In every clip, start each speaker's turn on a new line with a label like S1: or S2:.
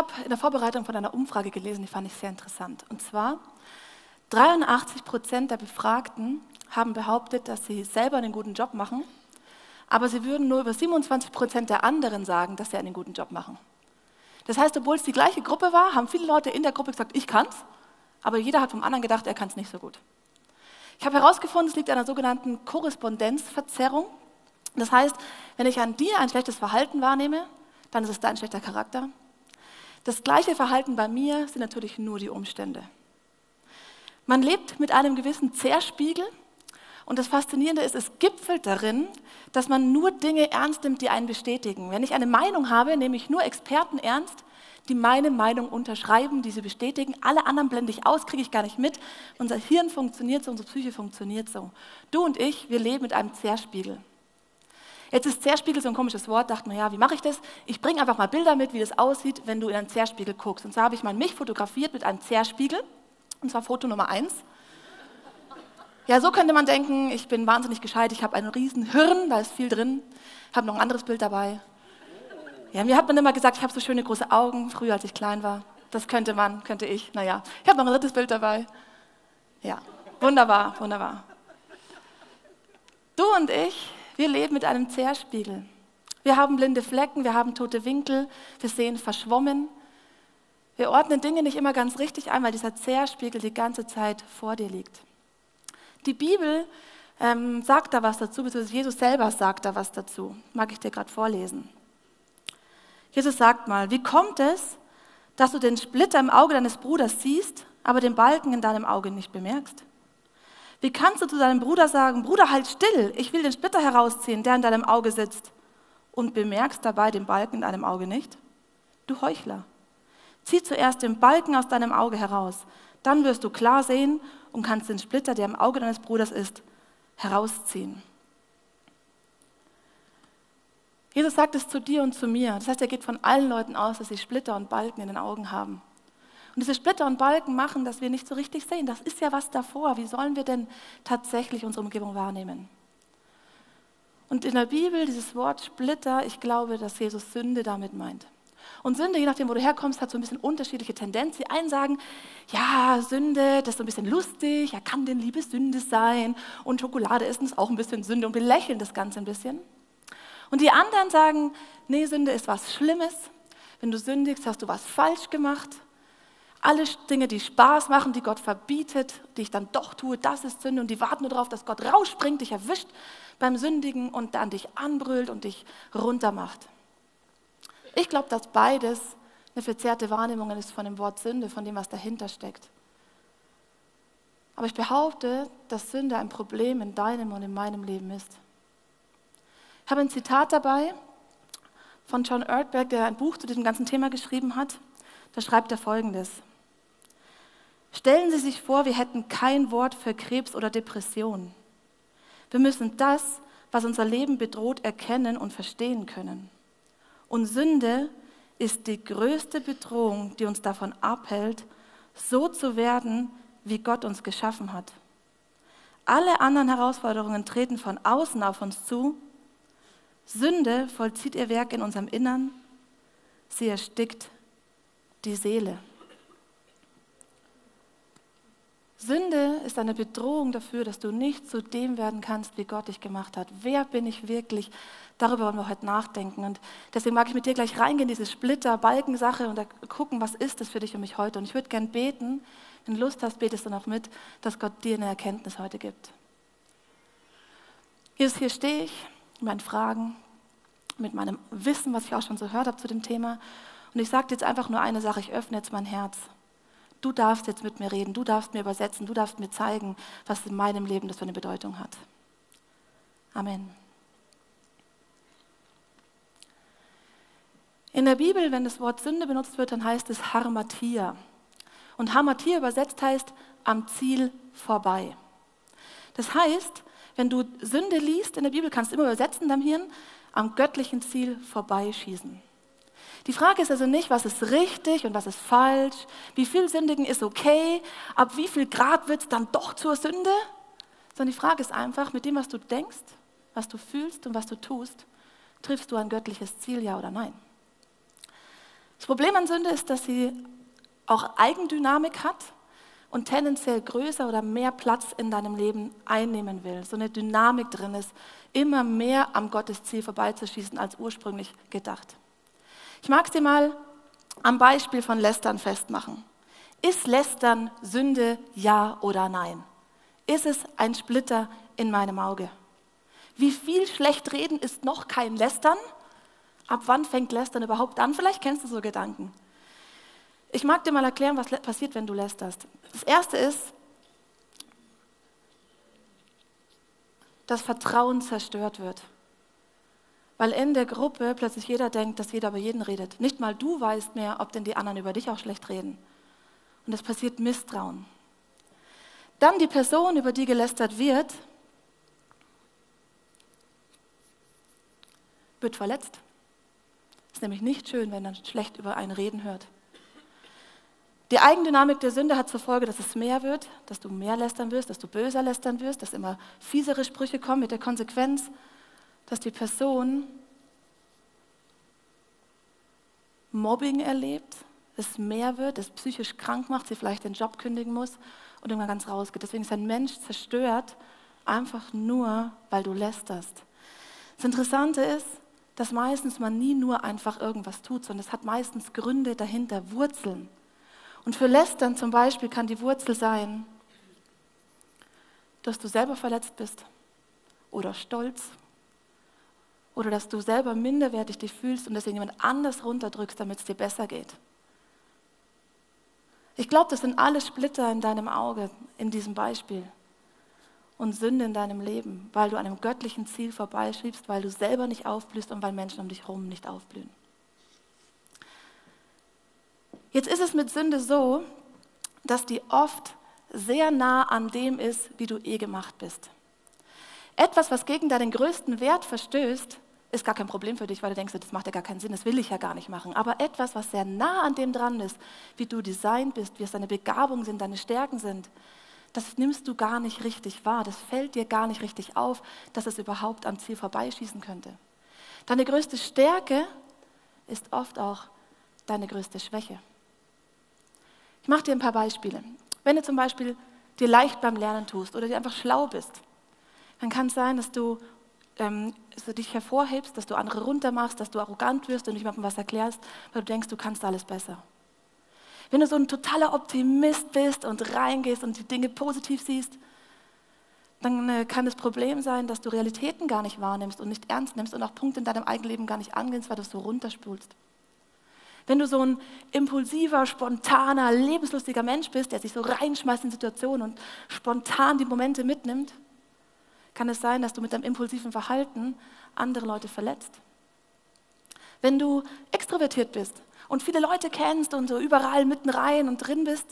S1: habe in der Vorbereitung von einer Umfrage gelesen, die fand ich sehr interessant. Und zwar 83 Prozent der Befragten haben behauptet, dass sie selber einen guten Job machen, aber sie würden nur über 27 Prozent der anderen sagen, dass sie einen guten Job machen. Das heißt, obwohl es die gleiche Gruppe war, haben viele Leute in der Gruppe gesagt, ich kann's, aber jeder hat vom anderen gedacht, er kann es nicht so gut. Ich habe herausgefunden, es liegt an einer sogenannten Korrespondenzverzerrung. Das heißt, wenn ich an dir ein schlechtes Verhalten wahrnehme, dann ist es dein schlechter Charakter. Das gleiche Verhalten bei mir sind natürlich nur die Umstände. Man lebt mit einem gewissen Zerspiegel und das Faszinierende ist, es gipfelt darin, dass man nur Dinge ernst nimmt, die einen bestätigen. Wenn ich eine Meinung habe, nehme ich nur Experten ernst, die meine Meinung unterschreiben, die sie bestätigen. Alle anderen blende ich aus, kriege ich gar nicht mit. Unser Hirn funktioniert so, unsere Psyche funktioniert so. Du und ich, wir leben mit einem Zerspiegel. Jetzt ist Zerspiegel so ein komisches Wort, dachte man, ja, wie mache ich das? Ich bringe einfach mal Bilder mit, wie das aussieht, wenn du in einen Zerspiegel guckst. Und so habe ich mal mich fotografiert mit einem Zerspiegel, und zwar Foto Nummer eins. Ja, so könnte man denken, ich bin wahnsinnig gescheit, ich habe einen riesen Hirn, da ist viel drin, habe noch ein anderes Bild dabei. Ja, mir hat man immer gesagt, ich habe so schöne große Augen, früher als ich klein war. Das könnte man, könnte ich. Naja, ich habe noch ein drittes Bild dabei. Ja, wunderbar, wunderbar. Du und ich, wir leben mit einem Zerspiegel. Wir haben blinde Flecken, wir haben tote Winkel, wir sehen verschwommen. Wir ordnen Dinge nicht immer ganz richtig ein, weil dieser Zerspiegel die ganze Zeit vor dir liegt. Die Bibel ähm, sagt da was dazu, beziehungsweise Jesus selber sagt da was dazu. Mag ich dir gerade vorlesen. Jesus sagt mal, wie kommt es, dass du den Splitter im Auge deines Bruders siehst, aber den Balken in deinem Auge nicht bemerkst? Wie kannst du zu deinem Bruder sagen, Bruder, halt still, ich will den Splitter herausziehen, der in deinem Auge sitzt, und bemerkst dabei den Balken in deinem Auge nicht? Du Heuchler, zieh zuerst den Balken aus deinem Auge heraus, dann wirst du klar sehen und kannst den Splitter, der im Auge deines Bruders ist, herausziehen. Jesus sagt es zu dir und zu mir. Das heißt, er geht von allen Leuten aus, dass sie Splitter und Balken in den Augen haben. Und diese Splitter und Balken machen, dass wir nicht so richtig sehen. Das ist ja was davor. Wie sollen wir denn tatsächlich unsere Umgebung wahrnehmen? Und in der Bibel, dieses Wort Splitter, ich glaube, dass Jesus Sünde damit meint. Und Sünde, je nachdem, wo du herkommst, hat so ein bisschen unterschiedliche Tendenzen. Die einen sagen, ja, Sünde, das ist so ein bisschen lustig, ja, kann denn Liebe Sünde sein? Und Schokolade essen ist auch ein bisschen Sünde und wir lächeln das Ganze ein bisschen. Und die anderen sagen, nee, Sünde ist was Schlimmes. Wenn du sündigst, hast du was falsch gemacht. Alle Dinge, die Spaß machen, die Gott verbietet, die ich dann doch tue, das ist Sünde. Und die warten nur darauf, dass Gott rausspringt, dich erwischt beim Sündigen und dann dich anbrüllt und dich runtermacht. Ich glaube, dass beides eine verzerrte Wahrnehmung ist von dem Wort Sünde, von dem, was dahinter steckt. Aber ich behaupte, dass Sünde ein Problem in deinem und in meinem Leben ist. Ich habe ein Zitat dabei von John Erdberg, der ein Buch zu diesem ganzen Thema geschrieben hat. Da schreibt er folgendes. Stellen Sie sich vor, wir hätten kein Wort für Krebs oder Depression. Wir müssen das, was unser Leben bedroht, erkennen und verstehen können. Und Sünde ist die größte Bedrohung, die uns davon abhält, so zu werden, wie Gott uns geschaffen hat. Alle anderen Herausforderungen treten von außen auf uns zu Sünde vollzieht ihr Werk in unserem Innern, sie erstickt die Seele. Sünde ist eine Bedrohung dafür, dass du nicht zu dem werden kannst, wie Gott dich gemacht hat. Wer bin ich wirklich? Darüber wollen wir heute nachdenken. Und deswegen mag ich mit dir gleich reingehen, diese Splitter-Balken-Sache und gucken, was ist das für dich und mich heute. Und ich würde gern beten, wenn du Lust hast, betest du noch mit, dass Gott dir eine Erkenntnis heute gibt. Jesus, hier stehe ich mit meinen Fragen, mit meinem Wissen, was ich auch schon so gehört habe zu dem Thema. Und ich sage jetzt einfach nur eine Sache, ich öffne jetzt mein Herz. Du darfst jetzt mit mir reden, du darfst mir übersetzen, du darfst mir zeigen, was in meinem Leben das für eine Bedeutung hat. Amen. In der Bibel, wenn das Wort Sünde benutzt wird, dann heißt es Harmatia. Und Harmatia übersetzt heißt am Ziel vorbei. Das heißt, wenn du Sünde liest in der Bibel, kannst du immer übersetzen deinem Hirn, am göttlichen Ziel vorbeischießen. Die Frage ist also nicht, was ist richtig und was ist falsch, wie viel Sündigen ist okay, ab wie viel Grad wird es dann doch zur Sünde, sondern die Frage ist einfach, mit dem, was du denkst, was du fühlst und was du tust, triffst du ein göttliches Ziel, ja oder nein? Das Problem an Sünde ist, dass sie auch Eigendynamik hat und tendenziell größer oder mehr Platz in deinem Leben einnehmen will. So eine Dynamik drin ist, immer mehr am Gottesziel vorbeizuschießen als ursprünglich gedacht. Ich mag dir mal am Beispiel von Lästern festmachen. Ist Lästern Sünde, ja oder nein? Ist es ein Splitter in meinem Auge? Wie viel schlecht reden ist noch kein Lästern? Ab wann fängt Lästern überhaupt an? Vielleicht kennst du so Gedanken. Ich mag dir mal erklären, was passiert, wenn du lästerst. Das erste ist, dass Vertrauen zerstört wird. Weil in der Gruppe plötzlich jeder denkt, dass jeder über jeden redet. Nicht mal du weißt mehr, ob denn die anderen über dich auch schlecht reden. Und es passiert Misstrauen. Dann die Person, über die gelästert wird, wird verletzt. Ist nämlich nicht schön, wenn man schlecht über einen reden hört. Die Eigendynamik der Sünde hat zur Folge, dass es mehr wird, dass du mehr lästern wirst, dass du böser lästern wirst, dass immer fiesere Sprüche kommen mit der Konsequenz, dass die Person Mobbing erlebt, es mehr wird, es psychisch krank macht, sie vielleicht den Job kündigen muss und irgendwann ganz rausgeht. Deswegen ist ein Mensch zerstört, einfach nur, weil du lästerst. Das Interessante ist, dass meistens man nie nur einfach irgendwas tut, sondern es hat meistens Gründe dahinter, Wurzeln. Und für Lästern zum Beispiel kann die Wurzel sein, dass du selber verletzt bist oder stolz oder dass du selber minderwertig dich fühlst und deswegen jemand anders runterdrückst, damit es dir besser geht. Ich glaube, das sind alle Splitter in deinem Auge in diesem Beispiel und Sünde in deinem Leben, weil du an einem göttlichen Ziel vorbeischiebst, weil du selber nicht aufblühst und weil Menschen um dich herum nicht aufblühen. Jetzt ist es mit Sünde so, dass die oft sehr nah an dem ist, wie du eh gemacht bist. Etwas, was gegen deinen größten Wert verstößt, ist gar kein Problem für dich, weil du denkst, das macht ja gar keinen Sinn, das will ich ja gar nicht machen. Aber etwas, was sehr nah an dem dran ist, wie du designt bist, wie es deine Begabungen sind, deine Stärken sind, das nimmst du gar nicht richtig wahr. Das fällt dir gar nicht richtig auf, dass es überhaupt am Ziel vorbeischießen könnte. Deine größte Stärke ist oft auch deine größte Schwäche. Ich mache dir ein paar Beispiele. Wenn du zum Beispiel dir leicht beim Lernen tust oder dir einfach schlau bist, dann kann es sein, dass du, ähm, dass dich hervorhebst, dass du andere runtermachst, dass du arrogant wirst und nicht jemandem was erklärst, weil du denkst, du kannst alles besser. Wenn du so ein totaler Optimist bist und reingehst und die Dinge positiv siehst, dann äh, kann das Problem sein, dass du Realitäten gar nicht wahrnimmst und nicht ernst nimmst und auch Punkte in deinem Eigenleben gar nicht angehst, weil du es so runterspulst. Wenn du so ein impulsiver, spontaner, lebenslustiger Mensch bist, der sich so reinschmeißt in Situationen und spontan die Momente mitnimmt, kann es sein, dass du mit deinem impulsiven Verhalten andere Leute verletzt. Wenn du extrovertiert bist und viele Leute kennst und so überall mitten rein und drin bist,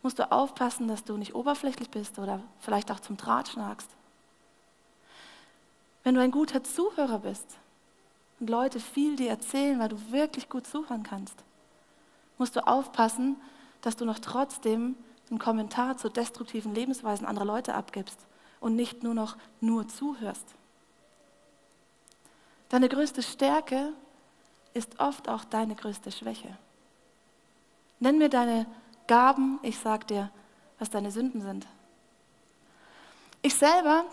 S1: musst du aufpassen, dass du nicht oberflächlich bist oder vielleicht auch zum Draht schnagst. Wenn du ein guter Zuhörer bist und Leute viel dir erzählen, weil du wirklich gut zuhören kannst, musst du aufpassen, dass du noch trotzdem einen Kommentar zu destruktiven Lebensweisen anderer Leute abgibst und nicht nur noch nur zuhörst. Deine größte Stärke ist oft auch deine größte Schwäche. Nenn mir deine Gaben, ich sag dir, was deine Sünden sind. Ich selber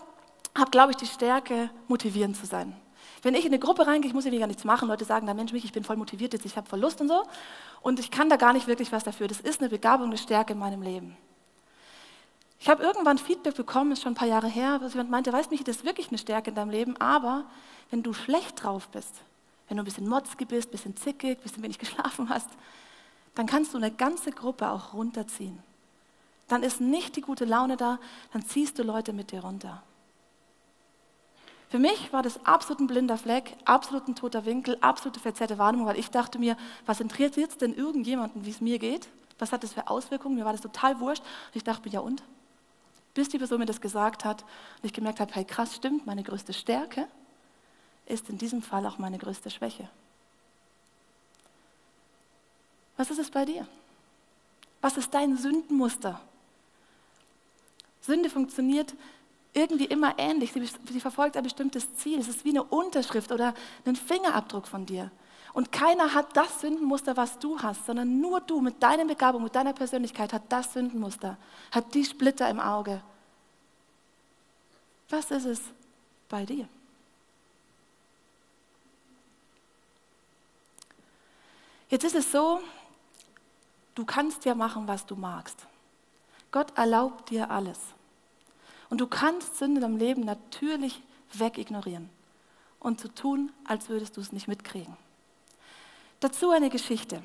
S1: habe, glaube ich, die Stärke, motivierend zu sein. Wenn ich in eine Gruppe reingehe, ich muss ja gar nichts machen. Leute sagen, da Mensch, mich, ich bin voll motiviert jetzt, ich habe voll Lust und so. Und ich kann da gar nicht wirklich was dafür. Das ist eine Begabung, eine Stärke in meinem Leben. Ich habe irgendwann Feedback bekommen, ist schon ein paar Jahre her, dass jemand meinte, weißt du, das ist wirklich eine Stärke in deinem Leben, aber wenn du schlecht drauf bist, wenn du ein bisschen motzig bist, ein bisschen zickig, ein bisschen wenig geschlafen hast, dann kannst du eine ganze Gruppe auch runterziehen. Dann ist nicht die gute Laune da, dann ziehst du Leute mit dir runter. Für mich war das absolut ein blinder Fleck, absolut ein toter Winkel, absolute verzerrte Wahrnehmung, weil ich dachte mir, was interessiert jetzt denn irgendjemanden, wie es mir geht? Was hat das für Auswirkungen? Mir war das total wurscht. Und ich dachte mir, ja und? Bis die Person mir das gesagt hat und ich gemerkt habe, hey krass, stimmt, meine größte Stärke ist in diesem Fall auch meine größte Schwäche. Was ist es bei dir? Was ist dein Sündenmuster? Sünde funktioniert irgendwie immer ähnlich. Sie, sie, verfolgt ein bestimmtes Ziel. Es ist wie eine Unterschrift oder ein Fingerabdruck von dir. Und keiner hat das Sündenmuster, was du hast, sondern nur du mit deiner Begabung, mit deiner Persönlichkeit hat das Sündenmuster, hat die Splitter im Auge. Was ist es bei dir? Jetzt ist es so, du kannst ja machen, was du magst. Gott erlaubt dir alles. Und du kannst Sünde im Leben natürlich wegignorieren und zu so tun, als würdest du es nicht mitkriegen. Dazu eine Geschichte.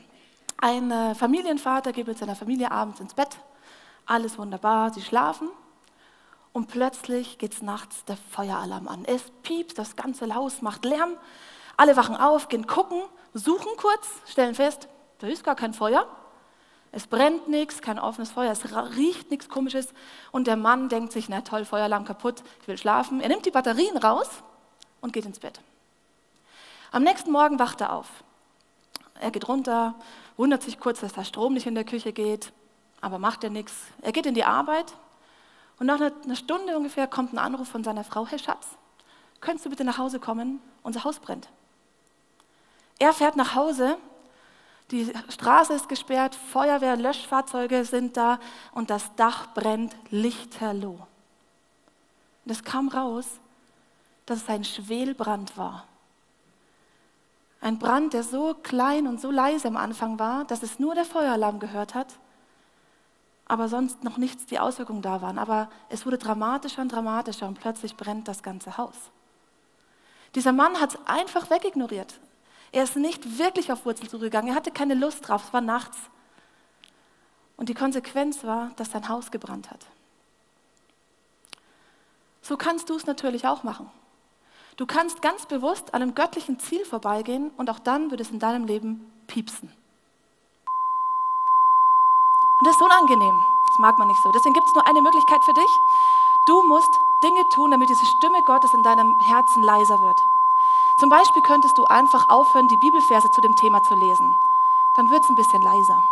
S1: Ein äh, Familienvater geht mit seiner Familie abends ins Bett, alles wunderbar, sie schlafen und plötzlich geht es nachts der Feueralarm an. Es piepst, das ganze Haus macht Lärm, alle wachen auf, gehen gucken, suchen kurz, stellen fest, da ist gar kein Feuer, es brennt nichts, kein offenes Feuer, es riecht nichts Komisches und der Mann denkt sich, na toll, Feueralarm kaputt, ich will schlafen. Er nimmt die Batterien raus und geht ins Bett. Am nächsten Morgen wacht er auf. Er geht runter, wundert sich kurz, dass der Strom nicht in der Küche geht, aber macht er nichts. Er geht in die Arbeit und nach einer Stunde ungefähr kommt ein Anruf von seiner Frau, Herr Schatz, könntest du bitte nach Hause kommen? Unser Haus brennt. Er fährt nach Hause die Straße ist gesperrt, Feuerwehr, Löschfahrzeuge sind da und das Dach brennt lichterloh. Und es kam raus, dass es ein Schwelbrand war. Ein Brand, der so klein und so leise am Anfang war, dass es nur der Feueralarm gehört hat, aber sonst noch nichts die Auswirkungen da waren. Aber es wurde dramatischer und dramatischer und plötzlich brennt das ganze Haus. Dieser Mann hat es einfach wegignoriert. Er ist nicht wirklich auf Wurzelsuche gegangen. Er hatte keine Lust drauf. Es war nachts. Und die Konsequenz war, dass sein Haus gebrannt hat. So kannst du es natürlich auch machen. Du kannst ganz bewusst an einem göttlichen Ziel vorbeigehen und auch dann wird es in deinem Leben piepsen. Und das ist unangenehm. Das mag man nicht so. Deswegen gibt es nur eine Möglichkeit für dich. Du musst Dinge tun, damit diese Stimme Gottes in deinem Herzen leiser wird. Zum Beispiel könntest du einfach aufhören, die Bibelverse zu dem Thema zu lesen. Dann wird es ein bisschen leiser.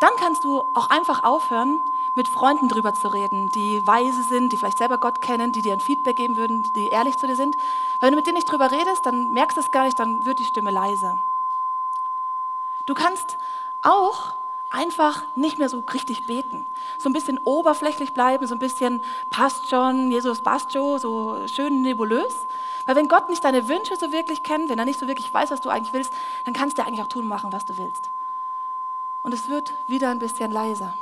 S1: Dann kannst du auch einfach aufhören, mit Freunden drüber zu reden, die weise sind, die vielleicht selber Gott kennen, die dir ein Feedback geben würden, die ehrlich zu dir sind. Wenn du mit denen nicht drüber redest, dann merkst du es gar nicht, dann wird die Stimme leiser. Du kannst auch einfach nicht mehr so richtig beten. So ein bisschen oberflächlich bleiben, so ein bisschen passt schon, Jesus passt schon, so schön nebulös. Weil wenn Gott nicht deine Wünsche so wirklich kennt, wenn er nicht so wirklich weiß, was du eigentlich willst, dann kannst du eigentlich auch tun machen, was du willst. Und es wird wieder ein bisschen leiser.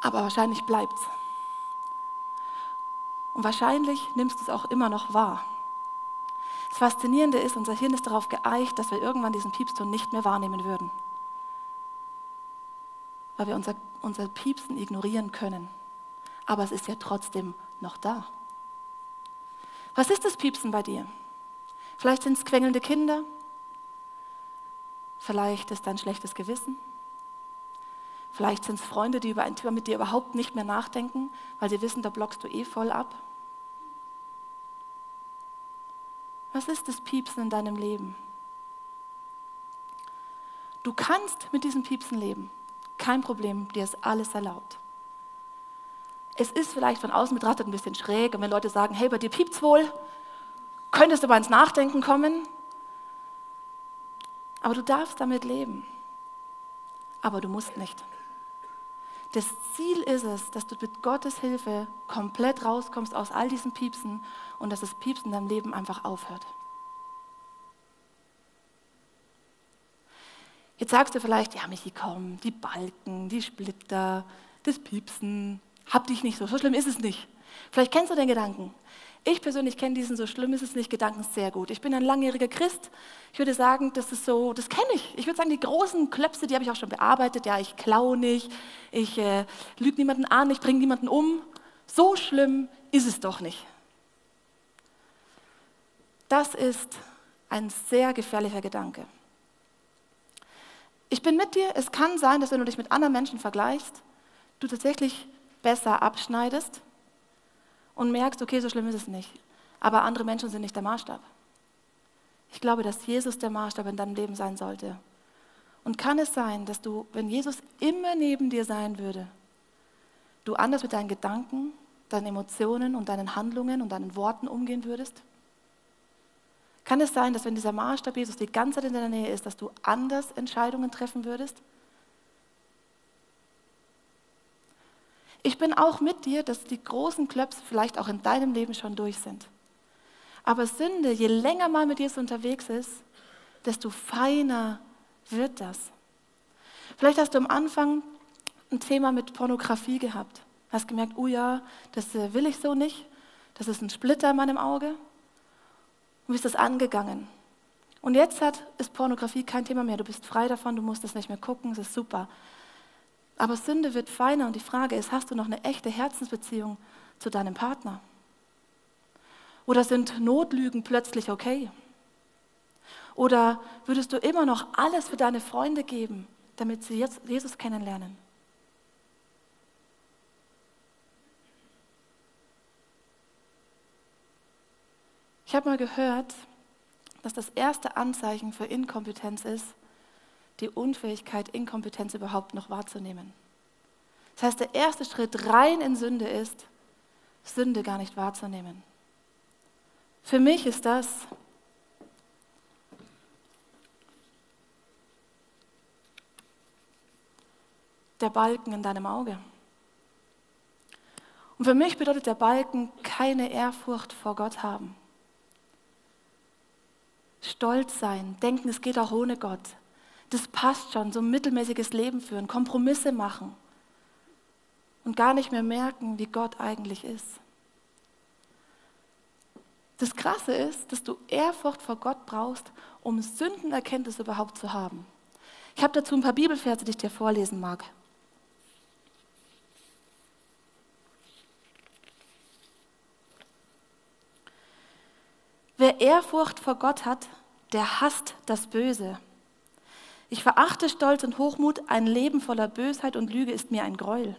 S1: Aber wahrscheinlich bleibt's. Und wahrscheinlich nimmst du es auch immer noch wahr. Das Faszinierende ist, unser Hirn ist darauf geeicht, dass wir irgendwann diesen Piepston nicht mehr wahrnehmen würden. Weil wir unser, unser Piepsen ignorieren können. Aber es ist ja trotzdem noch da. Was ist das Piepsen bei dir? Vielleicht sind es quengelnde Kinder. Vielleicht ist dein schlechtes Gewissen. Vielleicht sind es Freunde, die über ein Thema mit dir überhaupt nicht mehr nachdenken, weil sie wissen, da blockst du eh voll ab. Was ist das Piepsen in deinem Leben? Du kannst mit diesem Piepsen leben. Kein Problem, dir ist alles erlaubt. Es ist vielleicht von außen betrachtet ein bisschen schräg und wenn Leute sagen, hey, bei dir piept's wohl, könntest du mal ins Nachdenken kommen. Aber du darfst damit leben. Aber du musst nicht. Das Ziel ist es, dass du mit Gottes Hilfe komplett rauskommst aus all diesen Piepsen und dass das Piepsen in deinem Leben einfach aufhört. Jetzt sagst du vielleicht, ja, Michi, komm, die Balken, die Splitter, das Piepsen, hab dich nicht so, so schlimm ist es nicht. Vielleicht kennst du den Gedanken. Ich persönlich kenne diesen so schlimm ist es nicht Gedanken sehr gut. Ich bin ein langjähriger Christ. Ich würde sagen, das ist so, das kenne ich. Ich würde sagen, die großen Klöpse, die habe ich auch schon bearbeitet. Ja, ich klaue nicht, ich äh, lüge niemanden an, ich bringe niemanden um. So schlimm ist es doch nicht. Das ist ein sehr gefährlicher Gedanke. Ich bin mit dir. Es kann sein, dass wenn du dich mit anderen Menschen vergleichst, du tatsächlich besser abschneidest und merkst, okay, so schlimm ist es nicht. Aber andere Menschen sind nicht der Maßstab. Ich glaube, dass Jesus der Maßstab in deinem Leben sein sollte. Und kann es sein, dass du, wenn Jesus immer neben dir sein würde, du anders mit deinen Gedanken, deinen Emotionen und deinen Handlungen und deinen Worten umgehen würdest? Kann es sein, dass wenn dieser Maßstab Jesus die ganze Zeit in deiner Nähe ist, dass du anders Entscheidungen treffen würdest? Ich bin auch mit dir, dass die großen Klöpse vielleicht auch in deinem Leben schon durch sind. Aber Sünde, je länger man mit Jesus unterwegs ist, desto feiner wird das. Vielleicht hast du am Anfang ein Thema mit Pornografie gehabt. Hast gemerkt, oh ja, das äh, will ich so nicht. Das ist ein Splitter in meinem Auge. Und bist das angegangen. Und jetzt hat, ist Pornografie kein Thema mehr. Du bist frei davon, du musst es nicht mehr gucken, es ist super. Aber Sünde wird feiner und die Frage ist, hast du noch eine echte Herzensbeziehung zu deinem Partner? Oder sind Notlügen plötzlich okay? Oder würdest du immer noch alles für deine Freunde geben, damit sie jetzt Jesus kennenlernen? Ich habe mal gehört, dass das erste Anzeichen für Inkompetenz ist, die Unfähigkeit, Inkompetenz überhaupt noch wahrzunehmen. Das heißt, der erste Schritt rein in Sünde ist, Sünde gar nicht wahrzunehmen. Für mich ist das der Balken in deinem Auge. Und für mich bedeutet der Balken keine Ehrfurcht vor Gott haben. Stolz sein, denken, es geht auch ohne Gott. Das passt schon, so ein mittelmäßiges Leben führen, Kompromisse machen und gar nicht mehr merken, wie Gott eigentlich ist. Das Krasse ist, dass du Ehrfurcht vor Gott brauchst, um Sündenerkenntnis überhaupt zu haben. Ich habe dazu ein paar Bibelverse, die ich dir vorlesen mag. Wer Ehrfurcht vor Gott hat, der hasst das Böse. Ich verachte Stolz und Hochmut, ein Leben voller Bösheit und Lüge ist mir ein Gräuel.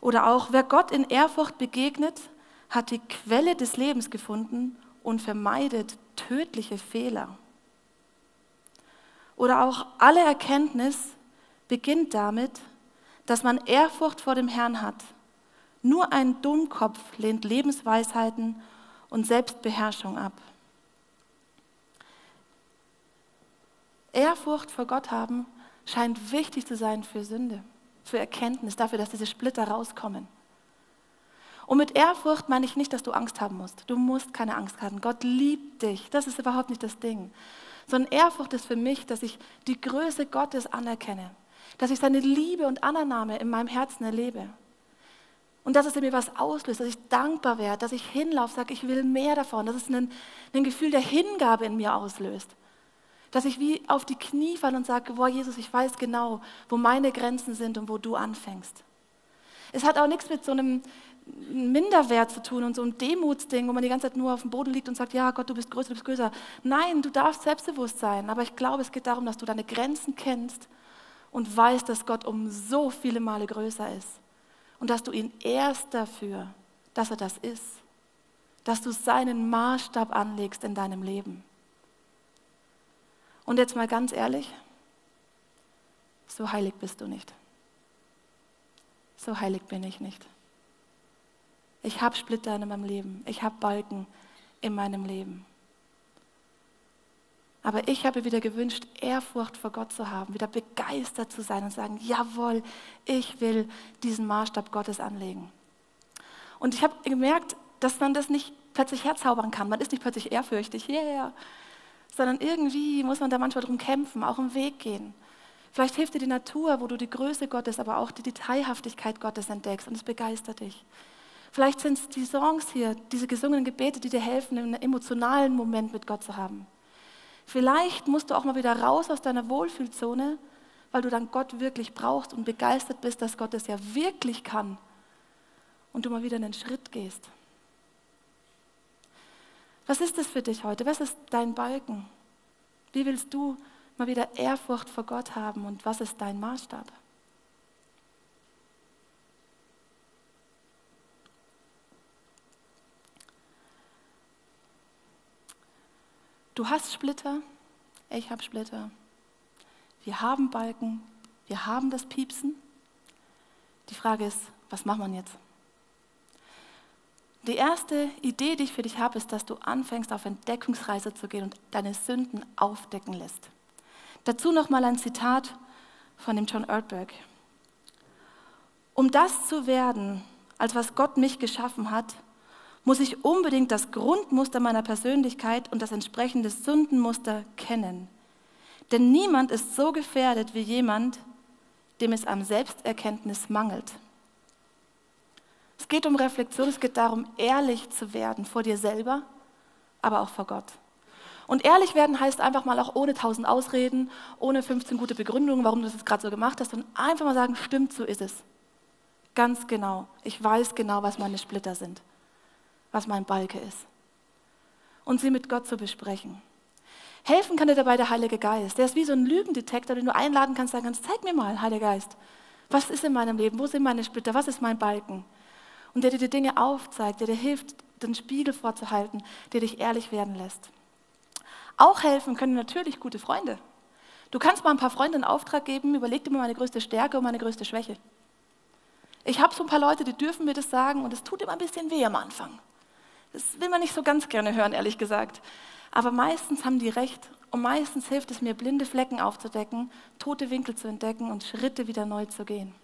S1: Oder auch, wer Gott in Ehrfurcht begegnet, hat die Quelle des Lebens gefunden und vermeidet tödliche Fehler. Oder auch alle Erkenntnis beginnt damit, dass man Ehrfurcht vor dem Herrn hat. Nur ein Dummkopf lehnt Lebensweisheiten und Selbstbeherrschung ab. Ehrfurcht vor Gott haben scheint wichtig zu sein für Sünde, für Erkenntnis, dafür, dass diese Splitter rauskommen. Und mit Ehrfurcht meine ich nicht, dass du Angst haben musst. Du musst keine Angst haben. Gott liebt dich. Das ist überhaupt nicht das Ding. Sondern Ehrfurcht ist für mich, dass ich die Größe Gottes anerkenne. Dass ich seine Liebe und Annahme in meinem Herzen erlebe. Und dass es in mir was auslöst, dass ich dankbar werde, dass ich hinlaufe, sage, ich will mehr davon, dass es ein, Gefühl der Hingabe in mir auslöst. Dass ich wie auf die Knie falle und sage, boah Jesus, ich weiß genau, wo meine Grenzen sind und wo du anfängst. Es hat auch nichts mit so einem Minderwert zu tun und so einem Demutsding, wo man die ganze Zeit nur auf dem Boden liegt und sagt, ja Gott, du bist größer, du bist größer. Nein, du darfst selbstbewusst sein, aber ich glaube, es geht darum, dass du deine Grenzen kennst und weißt, dass Gott um so viele Male größer ist und dass du ihn ehrst dafür, dass er das ist, dass du seinen Maßstab anlegst in deinem Leben. Und jetzt mal ganz ehrlich, so heilig bist du nicht. So heilig bin ich nicht. Ich habe Splitter in meinem Leben, ich habe Balken in meinem Leben. Aber ich habe wieder gewünscht, Ehrfurcht vor Gott zu haben, wieder begeistert zu sein und sagen, jawohl, ich will diesen Maßstab Gottes anlegen. Und ich habe gemerkt, dass man das nicht plötzlich herzaubern kann. Man ist nicht plötzlich ehrfürchtig, yeah, sondern irgendwie muss man da manchmal drum kämpfen, auch im Weg gehen. Vielleicht hilft dir die Natur, wo du die Größe Gottes, aber auch die Detailhaftigkeit Gottes entdeckst und es begeistert dich. Vielleicht sind es die Songs hier, diese gesungenen Gebete, die dir helfen, einen emotionalen Moment mit Gott zu haben. Vielleicht musst du auch mal wieder raus aus deiner Wohlfühlzone, weil du dann Gott wirklich brauchst und begeistert bist, dass Gott es ja wirklich kann und du mal wieder einen Schritt gehst. Was ist das für dich heute? Was ist dein Balken? Wie willst du mal wieder Ehrfurcht vor Gott haben und was ist dein Maßstab? Du hast Splitter, ich habe Splitter. Wir haben Balken, wir haben das Piepsen. Die Frage ist, was macht man jetzt? Die erste Idee, die ich für dich habe, ist, dass du anfängst, auf Entdeckungsreise zu gehen und deine Sünden aufdecken lässt. Dazu nochmal ein Zitat von dem John Erdberg. Um das zu werden, als was Gott mich geschaffen hat, muss ich unbedingt das Grundmuster meiner Persönlichkeit und das entsprechende Sündenmuster kennen. Denn niemand ist so gefährdet wie jemand, dem es am Selbsterkenntnis mangelt. Es geht um Reflexion, es geht darum, ehrlich zu werden vor dir selber, aber auch vor Gott. Und ehrlich werden heißt einfach mal auch ohne tausend Ausreden, ohne 15 gute Begründungen, warum du das gerade so gemacht hast, und einfach mal sagen, stimmt, so ist es. Ganz genau. Ich weiß genau, was meine Splitter sind, was mein Balke ist. Und sie mit Gott zu besprechen. Helfen kann dir dabei der Heilige Geist. Der ist wie so ein Lügendetektor, den du einladen kannst, sagen kannst, zeig mir mal, Heiliger Geist, was ist in meinem Leben, wo sind meine Splitter, was ist mein Balken? Und der dir die Dinge aufzeigt, der dir hilft, den Spiegel vorzuhalten, der dich ehrlich werden lässt. Auch helfen können natürlich gute Freunde. Du kannst mal ein paar Freunden in Auftrag geben, überleg dir mal meine größte Stärke und meine größte Schwäche. Ich habe so ein paar Leute, die dürfen mir das sagen und es tut immer ein bisschen weh am Anfang. Das will man nicht so ganz gerne hören, ehrlich gesagt. Aber meistens haben die recht und meistens hilft es mir, blinde Flecken aufzudecken, tote Winkel zu entdecken und Schritte wieder neu zu gehen.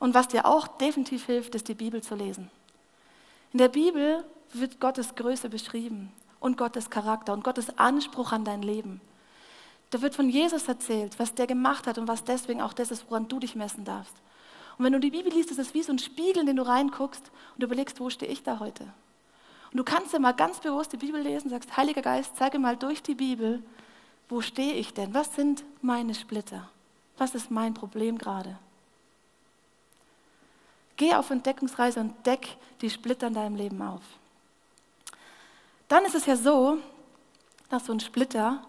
S1: Und was dir auch definitiv hilft, ist die Bibel zu lesen. In der Bibel wird Gottes Größe beschrieben und Gottes Charakter und Gottes Anspruch an dein Leben. Da wird von Jesus erzählt, was der gemacht hat und was deswegen auch das ist, woran du dich messen darfst. Und wenn du die Bibel liest, ist es wie so ein Spiegel, in den du reinguckst und überlegst, wo stehe ich da heute? Und du kannst ja mal ganz bewusst die Bibel lesen sagst, Heiliger Geist, zeige mal durch die Bibel, wo stehe ich denn? Was sind meine Splitter? Was ist mein Problem gerade? Geh auf Entdeckungsreise und deck die Splitter in deinem Leben auf. Dann ist es ja so, dass so ein Splitter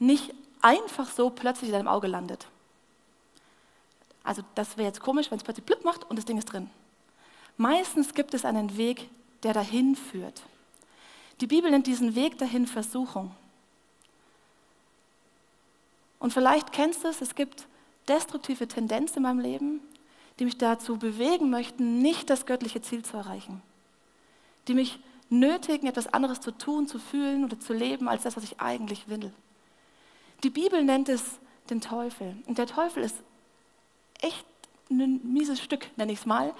S1: nicht einfach so plötzlich in deinem Auge landet. Also das wäre jetzt komisch, wenn es plötzlich blüpp macht und das Ding ist drin. Meistens gibt es einen Weg, der dahin führt. Die Bibel nennt diesen Weg dahin Versuchung. Und vielleicht kennst du es, es gibt destruktive Tendenzen in meinem Leben, die mich dazu bewegen möchten, nicht das göttliche Ziel zu erreichen. Die mich nötigen, etwas anderes zu tun, zu fühlen oder zu leben, als das, was ich eigentlich will. Die Bibel nennt es den Teufel. Und der Teufel ist echt ein mieses Stück, nenne ich es mal,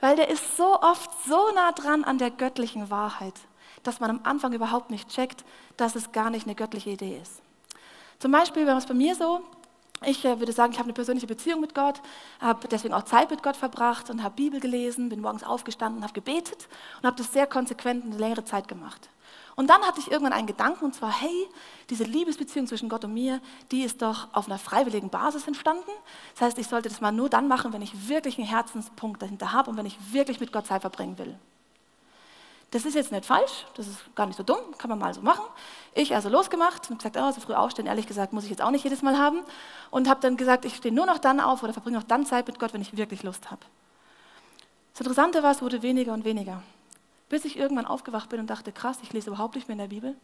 S1: weil der ist so oft so nah dran an der göttlichen Wahrheit, dass man am Anfang überhaupt nicht checkt, dass es gar nicht eine göttliche Idee ist. Zum Beispiel war es bei mir so, ich äh, würde sagen, ich habe eine persönliche Beziehung mit Gott, habe deswegen auch Zeit mit Gott verbracht und habe Bibel gelesen, bin morgens aufgestanden, habe gebetet und habe das sehr konsequent eine längere Zeit gemacht. Und dann hatte ich irgendwann einen Gedanken und zwar, hey, diese Liebesbeziehung zwischen Gott und mir, die ist doch auf einer freiwilligen Basis entstanden. Das heißt, ich sollte das mal nur dann machen, wenn ich wirklich einen Herzenspunkt dahinter habe und wenn ich wirklich mit Gott Zeit verbringen will. Das ist jetzt nicht falsch, das ist gar nicht so dumm, kann man mal so machen. Ich also losgemacht und gesagt, oh, so früh aufstehen, ehrlich gesagt, muss ich jetzt auch nicht jedes Mal haben. Und habe dann gesagt, ich stehe nur noch dann auf oder verbringe noch dann Zeit mit Gott, wenn ich wirklich Lust habe. Das Interessante war, es wurde weniger und weniger. Bis ich irgendwann aufgewacht bin und dachte, krass, ich lese überhaupt nicht mehr in der Bibel.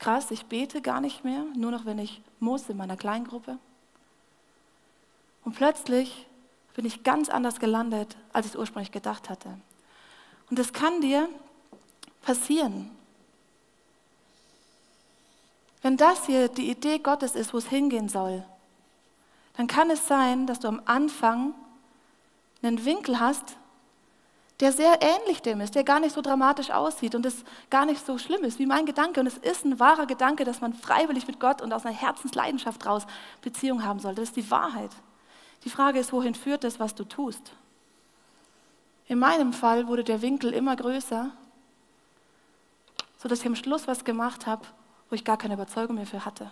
S1: Krass, ich bete gar nicht mehr, nur noch wenn ich muss in meiner Kleingruppe. Und plötzlich bin ich ganz anders gelandet, als ich es ursprünglich gedacht hatte. Und das kann dir passieren. Wenn das hier die Idee Gottes ist, wo es hingehen soll, dann kann es sein, dass du am Anfang einen Winkel hast, der sehr ähnlich dem ist, der gar nicht so dramatisch aussieht und es gar nicht so schlimm ist wie mein Gedanke. Und es ist ein wahrer Gedanke, dass man freiwillig mit Gott und aus einer Herzensleidenschaft raus Beziehung haben sollte. Das ist die Wahrheit. Die Frage ist, wohin führt das, was du tust? In meinem Fall wurde der Winkel immer größer, sodass ich am Schluss was gemacht habe, wo ich gar keine Überzeugung mehr für hatte.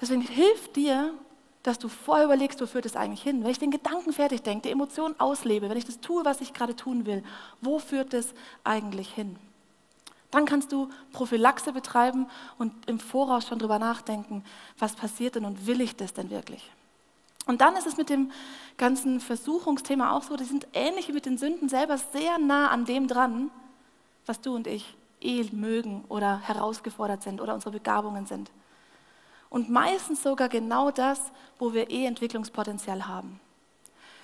S1: Deswegen hilft dir, dass du vorher überlegst, wo führt es eigentlich hin? Wenn ich den Gedanken fertig denke, die Emotionen auslebe, wenn ich das tue, was ich gerade tun will, wo führt es eigentlich hin? Dann kannst du Prophylaxe betreiben und im Voraus schon drüber nachdenken, was passiert denn und will ich das denn wirklich? Und dann ist es mit dem ganzen Versuchungsthema auch so, die sind ähnlich wie mit den Sünden selber sehr nah an dem dran, was du und ich eh mögen oder herausgefordert sind oder unsere Begabungen sind. Und meistens sogar genau das, wo wir eh Entwicklungspotenzial haben.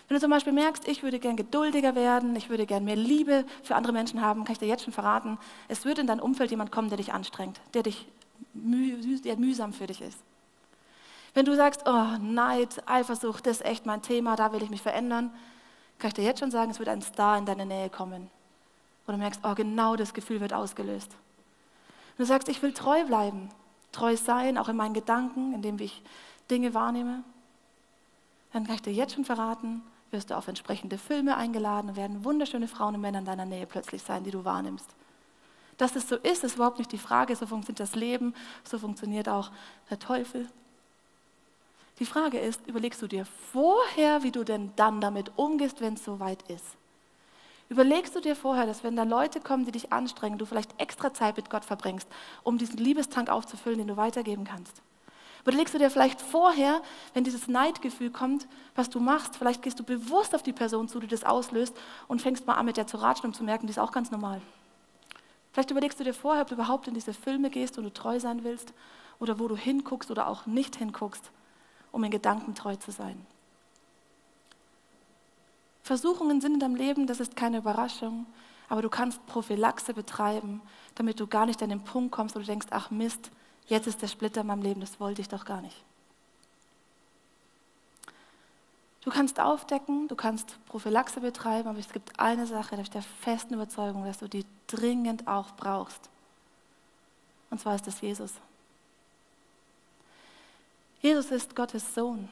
S1: Wenn du zum Beispiel merkst, ich würde gern geduldiger werden, ich würde gern mehr Liebe für andere Menschen haben, kann ich dir jetzt schon verraten, es wird in dein Umfeld jemand kommen, der dich anstrengt, der, dich müh, der mühsam für dich ist. Wenn du sagst, oh, Neid, Eifersucht, das ist echt mein Thema, da will ich mich verändern, kann ich dir jetzt schon sagen, es wird ein Star in deine Nähe kommen. Wo du merkst, oh, genau das Gefühl wird ausgelöst. Wenn du sagst, ich will treu bleiben, treu sein, auch in meinen Gedanken, indem ich Dinge wahrnehme, dann kann ich dir jetzt schon verraten, wirst du auf entsprechende Filme eingeladen und werden wunderschöne Frauen und Männer in deiner Nähe plötzlich sein, die du wahrnimmst. Dass es so ist, ist überhaupt nicht die Frage. So funktioniert das Leben, so funktioniert auch der Teufel. Die Frage ist, überlegst du dir vorher, wie du denn dann damit umgehst, wenn es soweit ist? Überlegst du dir vorher, dass wenn da Leute kommen, die dich anstrengen, du vielleicht extra Zeit mit Gott verbringst, um diesen Liebestank aufzufüllen, den du weitergeben kannst? Überlegst du dir vielleicht vorher, wenn dieses Neidgefühl kommt, was du machst, vielleicht gehst du bewusst auf die Person zu, die das auslöst und fängst mal an, mit der zu ratschen, um zu merken, die ist auch ganz normal. Vielleicht überlegst du dir vorher, ob du überhaupt in diese Filme gehst und du treu sein willst oder wo du hinguckst oder auch nicht hinguckst, um in Gedanken treu zu sein. Versuchungen sind in deinem Leben, das ist keine Überraschung, aber du kannst Prophylaxe betreiben, damit du gar nicht an den Punkt kommst, wo du denkst, ach Mist, Jetzt ist der Splitter in meinem Leben, das wollte ich doch gar nicht. Du kannst aufdecken, du kannst Prophylaxe betreiben, aber es gibt eine Sache, da ich der festen Überzeugung, dass du die dringend auch brauchst. Und zwar ist es Jesus. Jesus ist Gottes Sohn.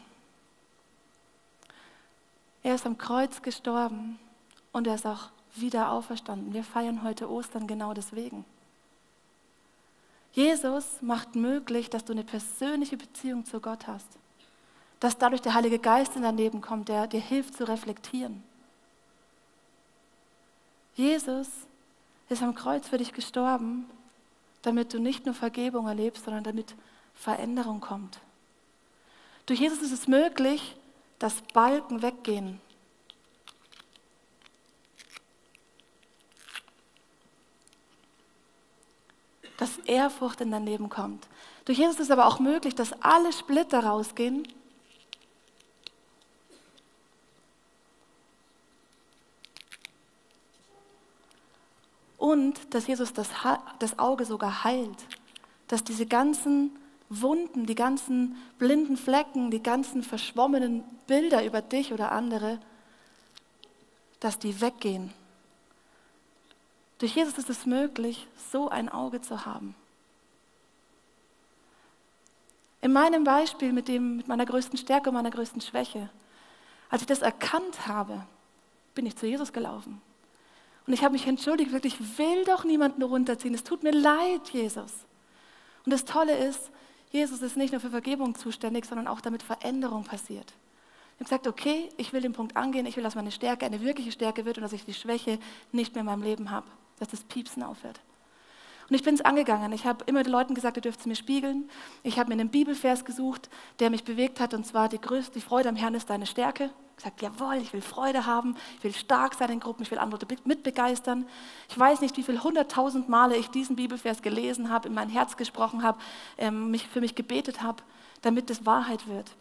S1: Er ist am Kreuz gestorben und er ist auch wieder auferstanden. Wir feiern heute Ostern genau deswegen. Jesus macht möglich, dass du eine persönliche Beziehung zu Gott hast. Dass dadurch der Heilige Geist in dein Leben kommt, der dir hilft zu reflektieren. Jesus ist am Kreuz für dich gestorben, damit du nicht nur Vergebung erlebst, sondern damit Veränderung kommt. Durch Jesus ist es möglich, dass Balken weggehen, dass Ehrfurcht in dein Leben kommt. Durch Jesus ist es aber auch möglich, dass alle Splitter rausgehen. Und dass Jesus das, das Auge sogar heilt. Dass diese ganzen Wunden, die ganzen blinden Flecken, die ganzen verschwommenen Bilder über dich oder andere, dass die weggehen durch Jesus ist es möglich, so ein Auge zu haben. In meinem Beispiel mit, dem, mit meiner größten Stärke und meiner größten Schwäche, als ich das erkannt habe, bin ich zu Jesus gelaufen. Und ich habe mich entschuldigt, wirklich, ich will doch niemanden runterziehen. Es tut mir leid, Jesus. Und das Tolle ist, Jesus ist nicht nur für Vergebung zuständig, sondern auch damit Veränderung passiert. Ich habe gesagt, okay, ich will den Punkt angehen, ich will, dass meine Stärke eine wirkliche Stärke wird und dass ich die Schwäche nicht mehr in meinem Leben habe dass das Piepsen aufhört. Und ich bin es angegangen. Ich habe immer den Leuten gesagt, ihr dürft es mir spiegeln. Ich habe mir einen Bibelvers gesucht, der mich bewegt hat, und zwar die größte Freude am Herrn ist deine Stärke. Ich gesagt, jawohl, ich will Freude haben, ich will stark sein in Gruppen, ich will andere mitbegeistern. Ich weiß nicht, wie viele hunderttausend Male ich diesen Bibelvers gelesen habe, in mein Herz gesprochen habe, ähm, mich für mich gebetet habe, damit es Wahrheit wird.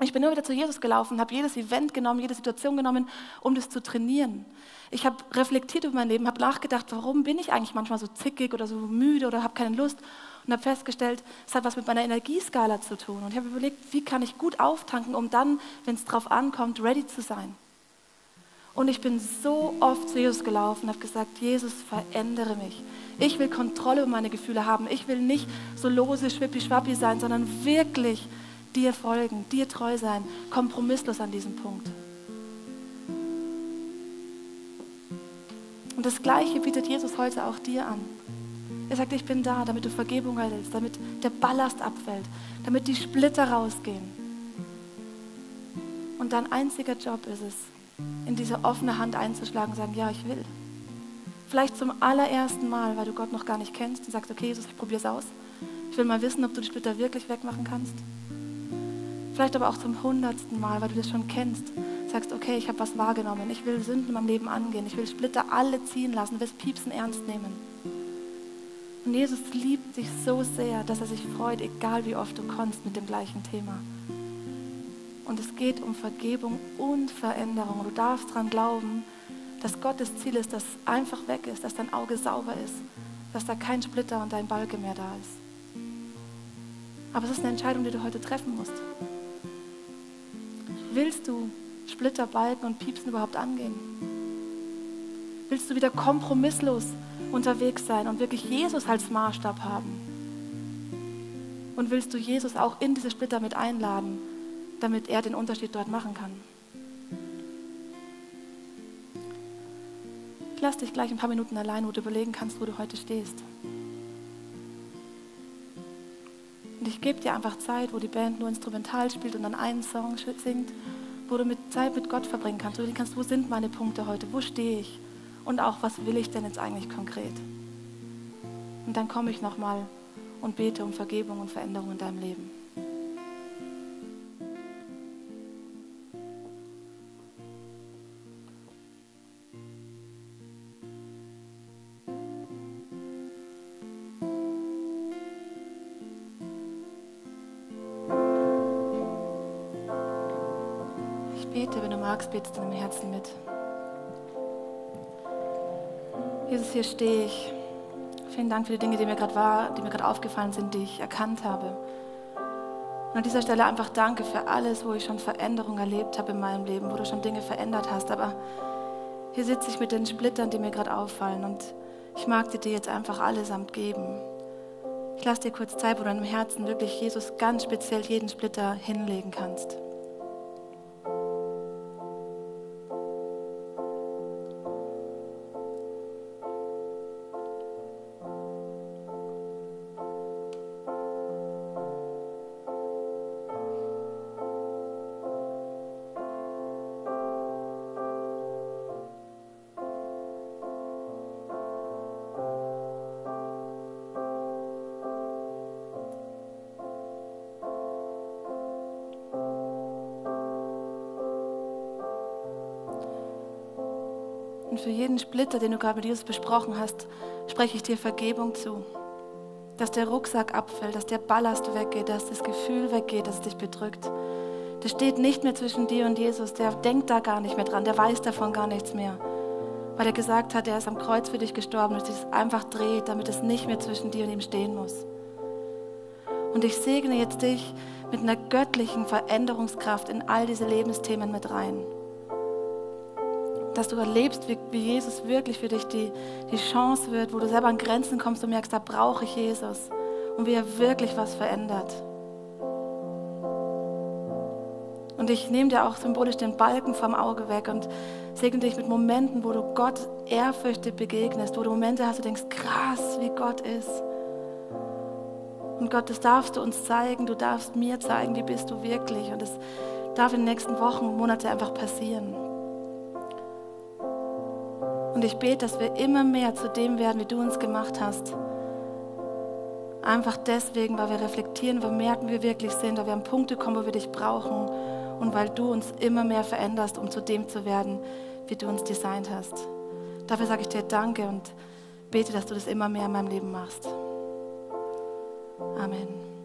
S1: Ich bin nur wieder zu Jesus gelaufen, habe jedes Event genommen, jede Situation genommen, um das zu trainieren. Ich habe reflektiert über mein Leben, habe nachgedacht, warum bin ich eigentlich manchmal so zickig oder so müde oder habe keine Lust und habe festgestellt, es hat was mit meiner Energieskala zu tun. Und ich habe überlegt, wie kann ich gut auftanken, um dann, wenn es drauf ankommt, ready zu sein. Und ich bin so oft zu Jesus gelaufen und habe gesagt, Jesus, verändere mich. Ich will Kontrolle über meine Gefühle haben. Ich will nicht so lose, schwippi-schwappi sein, sondern wirklich dir folgen, dir treu sein, kompromisslos an diesem Punkt. Und das Gleiche bietet Jesus heute auch dir an. Er sagt, ich bin da, damit du Vergebung erhältst, damit der Ballast abfällt, damit die Splitter rausgehen. Und dein einziger Job ist es, in diese offene Hand einzuschlagen und sagen, ja, ich will. Vielleicht zum allerersten Mal, weil du Gott noch gar nicht kennst und sagst, okay, Jesus, ich probiere es aus. Ich will mal wissen, ob du die Splitter wirklich wegmachen kannst. Vielleicht aber auch zum hundertsten Mal, weil du das schon kennst. Sagst, okay, ich habe was wahrgenommen. Ich will Sünden in meinem Leben angehen. Ich will Splitter alle ziehen lassen, will das Piepsen ernst nehmen. Und Jesus liebt dich so sehr, dass er sich freut, egal wie oft du kommst mit dem gleichen Thema. Und es geht um Vergebung und Veränderung. Du darfst daran glauben, dass Gottes Ziel ist, dass einfach weg ist, dass dein Auge sauber ist, dass da kein Splitter und dein Balke mehr da ist. Aber es ist eine Entscheidung, die du heute treffen musst. Willst du Splitter, Balken und Piepsen überhaupt angehen? Willst du wieder kompromisslos unterwegs sein und wirklich Jesus als Maßstab haben? Und willst du Jesus auch in diese Splitter mit einladen, damit er den Unterschied dort machen kann? Ich lasse dich gleich ein paar Minuten allein, wo du überlegen kannst, wo du heute stehst. Und ich gebe dir einfach Zeit, wo die Band nur instrumental spielt und dann einen Song singt, wo du mit Zeit mit Gott verbringen kannst, wo du kannst, wo sind meine Punkte heute, wo stehe ich und auch, was will ich denn jetzt eigentlich konkret. Und dann komme ich nochmal und bete um Vergebung und Veränderung in deinem Leben. Magst, betest in deinem Herzen mit. Jesus, hier stehe ich Vielen Dank für die Dinge, die mir gerade war, die mir gerade aufgefallen sind, die ich erkannt habe. Und an dieser Stelle einfach danke für alles, wo ich schon Veränderung erlebt habe in meinem Leben, wo du schon Dinge verändert hast. Aber hier sitze ich mit den Splittern, die mir gerade auffallen und ich mag dir jetzt einfach allesamt geben. Ich lasse dir kurz Zeit, wo du in deinem Herzen wirklich Jesus ganz speziell jeden Splitter hinlegen kannst. Jeden Splitter, den du gerade mit Jesus besprochen hast, spreche ich dir Vergebung zu. Dass der Rucksack abfällt, dass der Ballast weggeht, dass das Gefühl weggeht, das dich bedrückt. Das steht nicht mehr zwischen dir und Jesus. Der denkt da gar nicht mehr dran. Der weiß davon gar nichts mehr. Weil er gesagt hat, er ist am Kreuz für dich gestorben und es einfach dreht, damit es nicht mehr zwischen dir und ihm stehen muss. Und ich segne jetzt dich mit einer göttlichen Veränderungskraft in all diese Lebensthemen mit rein dass du erlebst, wie, wie Jesus wirklich für dich die, die Chance wird, wo du selber an Grenzen kommst und merkst, da brauche ich Jesus und wie er wirklich was verändert. Und ich nehme dir auch symbolisch den Balken vom Auge weg und segne dich mit Momenten, wo du Gott ehrfürchtig begegnest, wo du Momente hast, wo du denkst, krass, wie Gott ist. Und Gott, das darfst du uns zeigen, du darfst mir zeigen, wie bist du wirklich. Und das darf in den nächsten Wochen, Monaten einfach passieren. Und ich bete, dass wir immer mehr zu dem werden, wie du uns gemacht hast. Einfach deswegen, weil wir reflektieren, wir merken, wir wirklich sind, weil wir an Punkte kommen, wo wir dich brauchen und weil du uns immer mehr veränderst, um zu dem zu werden, wie du uns designt hast. Dafür sage ich dir Danke und bete, dass du das immer mehr in meinem Leben machst. Amen.